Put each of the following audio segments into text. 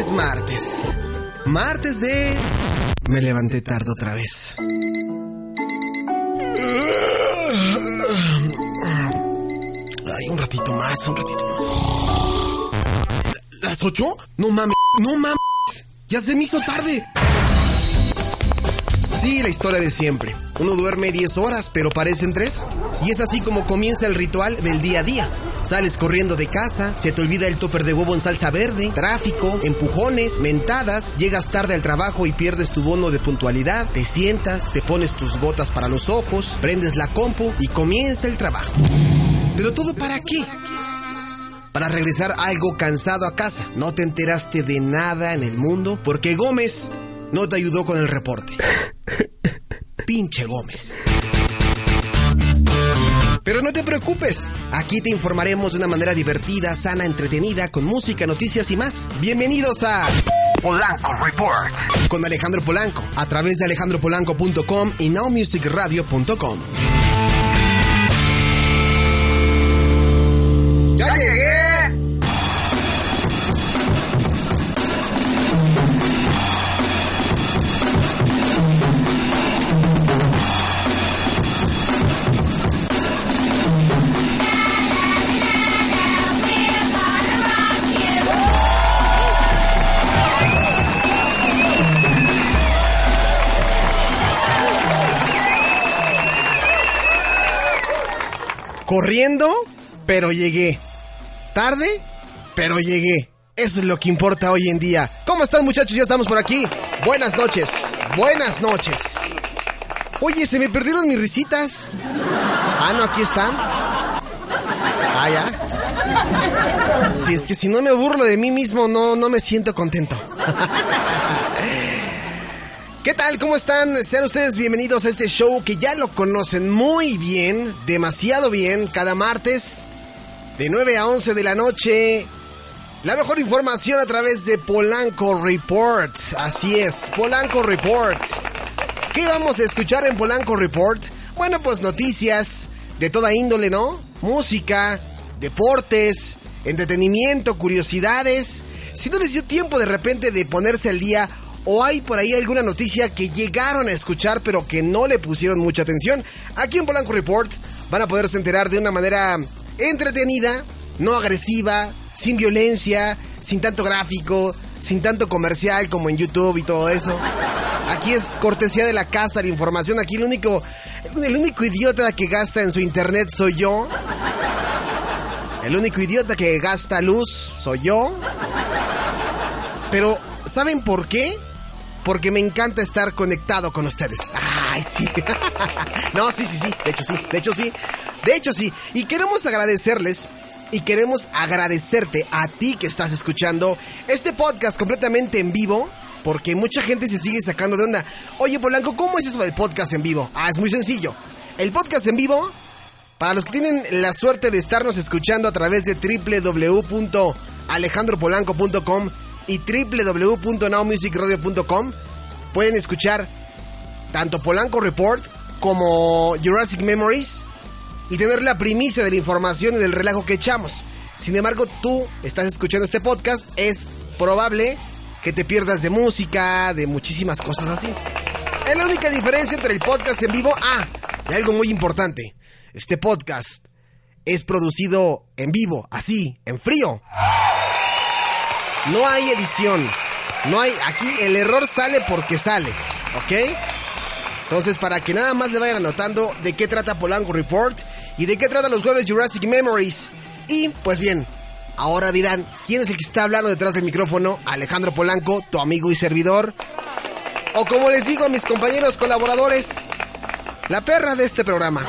es martes. Martes de... Me levanté tarde otra vez. Ay, un ratito más, un ratito más. ¿Las ocho? No mames, no mames. Ya se me hizo tarde. Sí, la historia de siempre. Uno duerme 10 horas, pero parecen 3. Y es así como comienza el ritual del día a día. Sales corriendo de casa, se te olvida el topper de huevo en salsa verde, tráfico, empujones, mentadas, llegas tarde al trabajo y pierdes tu bono de puntualidad, te sientas, te pones tus gotas para los ojos, prendes la compu y comienza el trabajo. Pero todo para qué? Para regresar algo cansado a casa. No te enteraste de nada en el mundo porque Gómez no te ayudó con el reporte. Pinche Gómez. Pero no te preocupes, aquí te informaremos de una manera divertida, sana, entretenida, con música, noticias y más. Bienvenidos a Polanco Report con Alejandro Polanco a través de alejandropolanco.com y nowmusicradio.com. Corriendo, pero llegué. Tarde, pero llegué. Eso es lo que importa hoy en día. ¿Cómo están muchachos? Ya estamos por aquí. Buenas noches. Buenas noches. Oye, se me perdieron mis risitas. Ah, no, aquí están. Ah, ya. Si es que si no me burlo de mí mismo, no, no me siento contento. ¿Qué tal? ¿Cómo están? Sean ustedes bienvenidos a este show que ya lo conocen muy bien, demasiado bien, cada martes de 9 a 11 de la noche. La mejor información a través de Polanco Report. Así es, Polanco Report. ¿Qué vamos a escuchar en Polanco Report? Bueno, pues noticias de toda índole, ¿no? Música, deportes, entretenimiento, curiosidades. Si no les dio tiempo de repente de ponerse al día o hay por ahí alguna noticia que llegaron a escuchar pero que no le pusieron mucha atención, aquí en Polanco Report van a poderse enterar de una manera entretenida, no agresiva, sin violencia, sin tanto gráfico, sin tanto comercial como en YouTube y todo eso. Aquí es cortesía de la casa la información, aquí el único el único idiota que gasta en su internet soy yo. El único idiota que gasta luz soy yo. Pero ¿saben por qué? Porque me encanta estar conectado con ustedes. Ay, sí. no, sí, sí, sí. De hecho, sí. De hecho, sí. De hecho, sí. Y queremos agradecerles y queremos agradecerte a ti que estás escuchando este podcast completamente en vivo. Porque mucha gente se sigue sacando de onda. Oye, Polanco, ¿cómo es eso del podcast en vivo? Ah, es muy sencillo. El podcast en vivo, para los que tienen la suerte de estarnos escuchando a través de www.alejandropolanco.com y www.nowmusicradio.com pueden escuchar tanto Polanco Report como Jurassic Memories y tener la primicia de la información y del relajo que echamos. Sin embargo, tú estás escuchando este podcast, es probable que te pierdas de música, de muchísimas cosas así. Es la única diferencia entre el podcast en vivo. Ah, y algo muy importante. Este podcast es producido en vivo, así, en frío. No hay edición. No hay. Aquí el error sale porque sale. ¿Ok? Entonces, para que nada más le vayan anotando de qué trata Polanco Report y de qué trata los jueves Jurassic Memories. Y pues bien, ahora dirán, ¿quién es el que está hablando detrás del micrófono? Alejandro Polanco, tu amigo y servidor. O como les digo a mis compañeros colaboradores, la perra de este programa.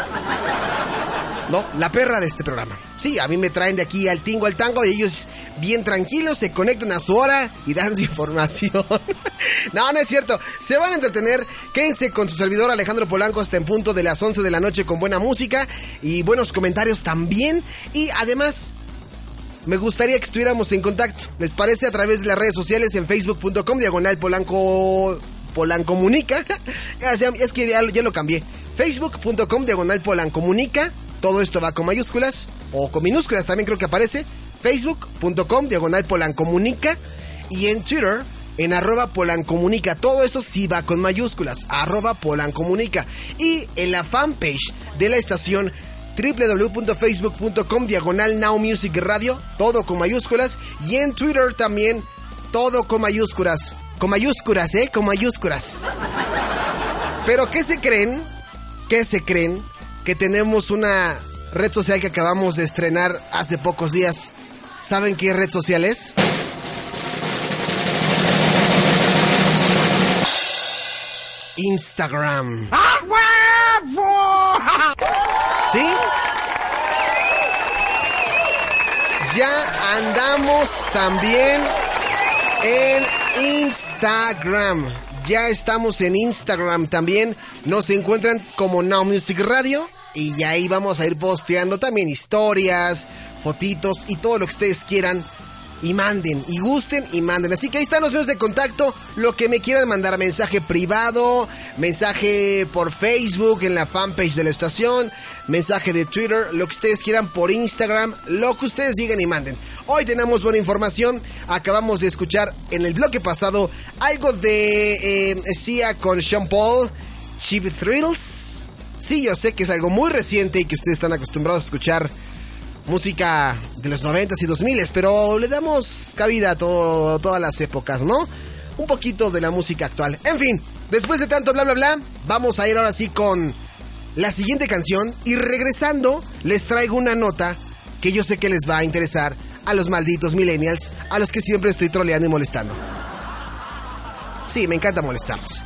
No, la perra de este programa. Sí, a mí me traen de aquí al tingo al tango y ellos bien tranquilos se conectan a su hora y dan su información. no, no es cierto. Se van a entretener. Quédense con su servidor Alejandro Polanco hasta en punto de las 11 de la noche con buena música y buenos comentarios también. Y además, me gustaría que estuviéramos en contacto. ¿Les parece? A través de las redes sociales en facebook.com, diagonal Polanco. Polancomunica. es que ya, ya lo cambié. Facebook.com, diagonal Polancomunica. Todo esto va con mayúsculas o con minúsculas también creo que aparece. Facebook.com, diagonal Polancomunica. y en Twitter en arroba polancomunica. Todo eso sí va con mayúsculas, arroba polancomunica. Y en la fanpage de la estación www.facebook.com diagonal Now Music Radio, todo con mayúsculas. Y en Twitter también, todo con mayúsculas. Con mayúsculas, ¿eh? Con mayúsculas. Pero ¿qué se creen? ¿Qué se creen? Que tenemos una red social que acabamos de estrenar hace pocos días. ¿Saben qué red social es? Instagram. ¿Sí? Ya andamos también en Instagram. Ya estamos en Instagram también. Nos encuentran como Now Music Radio. Y ahí vamos a ir posteando también historias, fotitos y todo lo que ustedes quieran y manden, y gusten y manden. Así que ahí están los medios de contacto. Lo que me quieran mandar, mensaje privado, mensaje por Facebook en la fanpage de la estación, mensaje de Twitter, lo que ustedes quieran por Instagram, lo que ustedes digan y manden. Hoy tenemos buena información. Acabamos de escuchar en el bloque pasado algo de eh, Sia con Sean Paul, Cheap Thrills. Sí, yo sé que es algo muy reciente y que ustedes están acostumbrados a escuchar música de los 90 y 2000, pero le damos cabida a todas las épocas, ¿no? Un poquito de la música actual. En fin, después de tanto bla bla bla, vamos a ir ahora sí con la siguiente canción y regresando les traigo una nota que yo sé que les va a interesar a los malditos millennials, a los que siempre estoy troleando y molestando. Sí, me encanta molestarlos.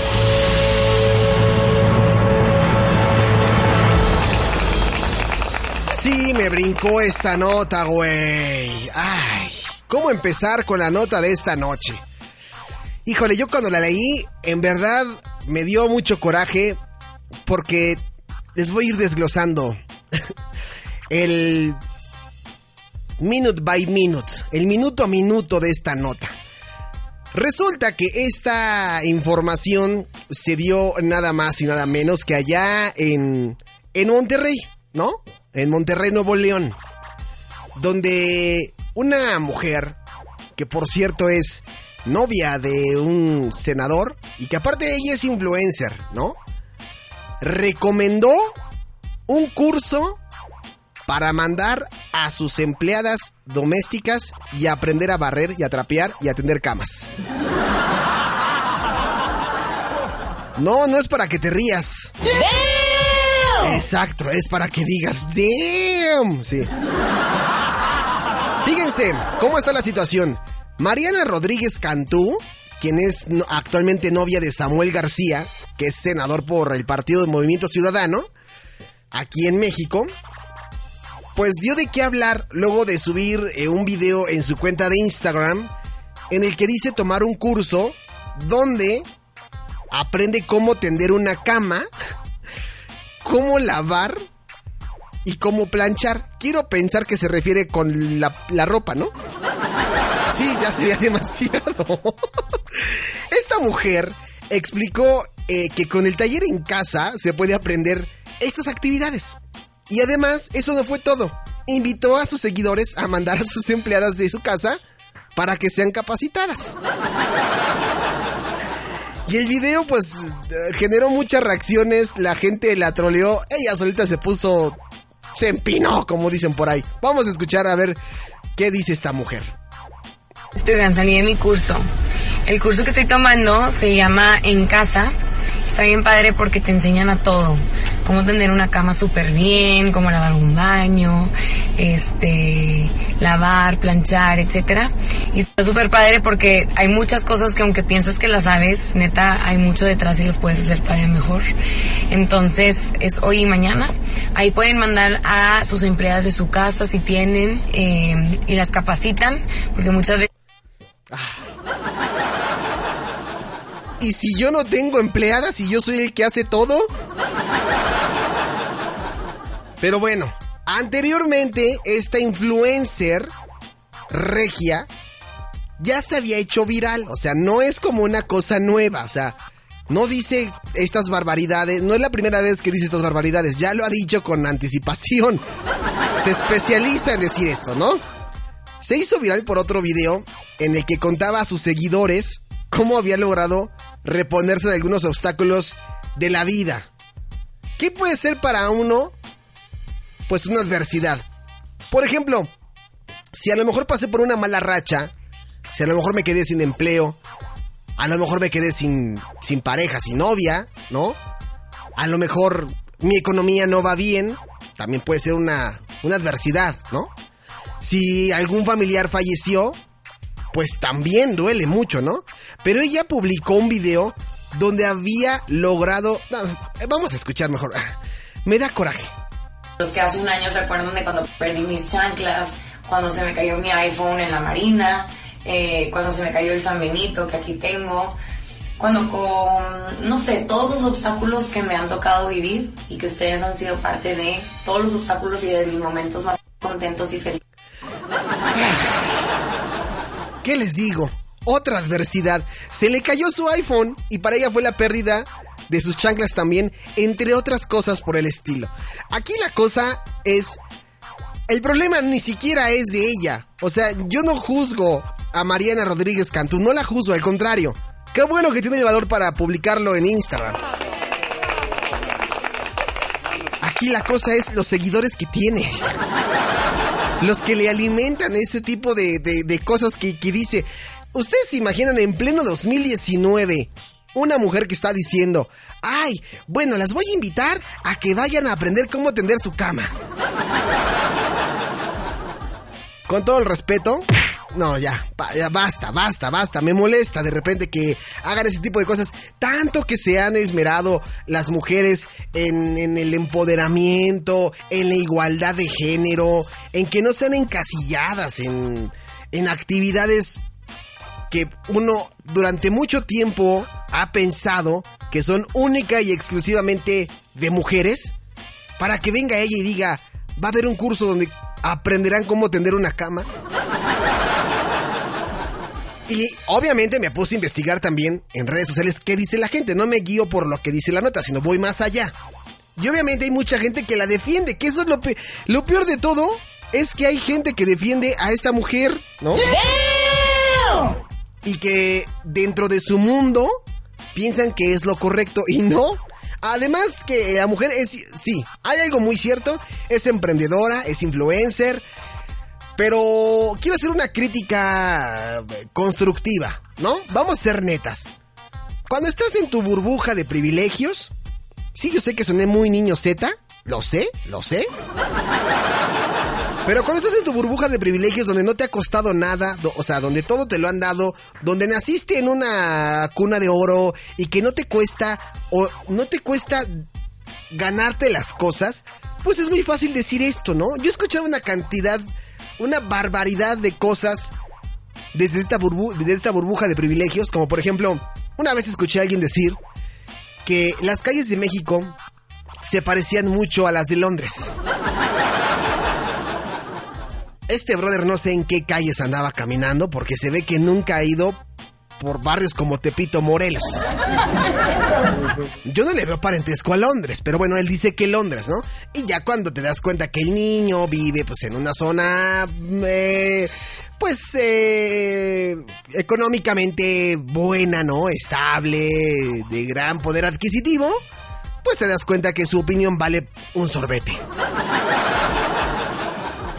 Sí, me brincó esta nota, güey. Ay, ¿cómo empezar con la nota de esta noche? Híjole, yo cuando la leí, en verdad me dio mucho coraje porque les voy a ir desglosando el minute by minute, el minuto a minuto de esta nota. Resulta que esta información se dio nada más y nada menos que allá en, en Monterrey, ¿no? En Monterrey, Nuevo León, donde una mujer, que por cierto es novia de un senador y que aparte ella es influencer, ¿no? Recomendó un curso para mandar a sus empleadas domésticas y aprender a barrer y a trapear y a tender camas. No, no es para que te rías. Exacto, es para que digas, damn. Sí. Fíjense cómo está la situación. Mariana Rodríguez Cantú, quien es actualmente novia de Samuel García, que es senador por el Partido de Movimiento Ciudadano, aquí en México, pues dio de qué hablar luego de subir eh, un video en su cuenta de Instagram en el que dice tomar un curso donde aprende cómo tender una cama cómo lavar y cómo planchar. Quiero pensar que se refiere con la, ropa, ¿no? Sí, ya sería demasiado. Esta mujer explicó eh, que con el taller en casa se puede aprender estas actividades. Y además, eso no fue todo. Invitó a sus seguidores a mandar a sus empleadas de su casa para que sean capacitadas. Y el video, pues, generó muchas reacciones. La gente la troleó. Ella solita se puso. Se empinó, como dicen por ahí. Vamos a escuchar a ver qué dice esta mujer. Estoy salí de mi curso. El curso que estoy tomando se llama En Casa. Está bien padre porque te enseñan a todo cómo tener una cama súper bien, cómo lavar un baño, este, lavar, planchar, etcétera. Está súper padre porque hay muchas cosas que aunque piensas que las sabes, neta, hay mucho detrás y las puedes hacer todavía mejor. Entonces, es hoy y mañana. Ahí pueden mandar a sus empleadas de su casa si tienen eh, y las capacitan, porque muchas veces... ¿Y si yo no tengo empleadas y yo soy el que hace todo? Pero bueno, anteriormente esta influencer regia ya se había hecho viral, o sea, no es como una cosa nueva, o sea, no dice estas barbaridades, no es la primera vez que dice estas barbaridades, ya lo ha dicho con anticipación. Se especializa en decir esto, ¿no? Se hizo viral por otro video en el que contaba a sus seguidores cómo había logrado reponerse de algunos obstáculos de la vida. ¿Qué puede ser para uno? Pues una adversidad. Por ejemplo, si a lo mejor pasé por una mala racha, si a lo mejor me quedé sin empleo, a lo mejor me quedé sin, sin pareja, sin novia, ¿no? A lo mejor mi economía no va bien, también puede ser una, una adversidad, ¿no? Si algún familiar falleció, pues también duele mucho, ¿no? Pero ella publicó un video donde había logrado... vamos a escuchar mejor. Me da coraje. Los que hace un año se acuerdan de cuando perdí mis chanclas, cuando se me cayó mi iPhone en la marina, eh, cuando se me cayó el San Benito que aquí tengo, cuando con, no sé, todos los obstáculos que me han tocado vivir y que ustedes han sido parte de todos los obstáculos y de mis momentos más contentos y felices. ¿Qué les digo? Otra adversidad. Se le cayó su iPhone y para ella fue la pérdida de sus chanclas también, entre otras cosas por el estilo. Aquí la cosa es... El problema ni siquiera es de ella. O sea, yo no juzgo a Mariana Rodríguez Cantú, no la juzgo, al contrario. Qué bueno que tiene el valor para publicarlo en Instagram. Aquí la cosa es los seguidores que tiene. Los que le alimentan ese tipo de, cosas que, que dice. Ustedes se imaginan en pleno 2019 una mujer que está diciendo, ay, bueno, las voy a invitar a que vayan a aprender cómo tender su cama. Con todo el respeto, no, ya, ya, basta, basta, basta. Me molesta de repente que hagan ese tipo de cosas. Tanto que se han esmerado las mujeres en, el empoderamiento, en la igualdad de género, en que no sean encasilladas en, en actividades que uno durante mucho tiempo ha pensado que son única y exclusivamente de mujeres. Para que venga ella y diga, va a haber un curso donde aprenderán cómo tender una cama. Y obviamente me puse a investigar también en redes sociales qué dice la gente. No me guío por lo que dice la nota, sino voy más allá. Y obviamente hay mucha gente que la defiende, que eso es lo, lo peor de todo. Es que hay gente que defiende a esta mujer, ¿no? Y que dentro de su mundo piensan que es lo correcto y no. Además que la mujer es, sí, hay algo muy cierto, es emprendedora, es influencer, pero quiero hacer una crítica eh, constructiva, ¿no? Vamos a ser netas. Cuando estás en tu burbuja de privilegios, sí, yo sé que soné muy niño Z, lo sé, lo sé. Pero cuando estás en tu burbuja de privilegios donde no te ha costado nada, o sea, donde todo te lo han dado, donde naciste en una cuna de oro y que no te cuesta o no te cuesta ganarte las cosas, pues es muy fácil decir esto, ¿no? Yo he escuchado una cantidad una barbaridad de cosas desde esta, desde esta burbuja de privilegios, como por ejemplo, una vez escuché a alguien decir que las calles de México se parecían mucho a las de Londres. Este brother no sé en qué calles andaba caminando porque se ve que nunca ha ido por barrios como Tepito, Morelos. Yo no le veo parentesco a Londres, pero bueno, él dice que Londres, ¿no? Y ya cuando te das cuenta que el niño vive pues en una zona... Eh, pues eh, económicamente buena, ¿no? Estable, de gran poder adquisitivo, pues te das cuenta que su opinión vale un sorbete.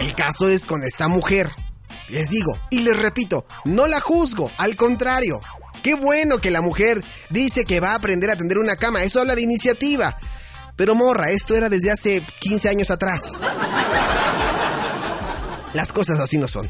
El caso es con esta mujer. Les digo, y les repito, no la juzgo, al contrario. Qué bueno que la mujer dice que va a aprender a tender una cama, eso habla de iniciativa. Pero morra, esto era desde hace 15 años atrás. Las cosas así no son.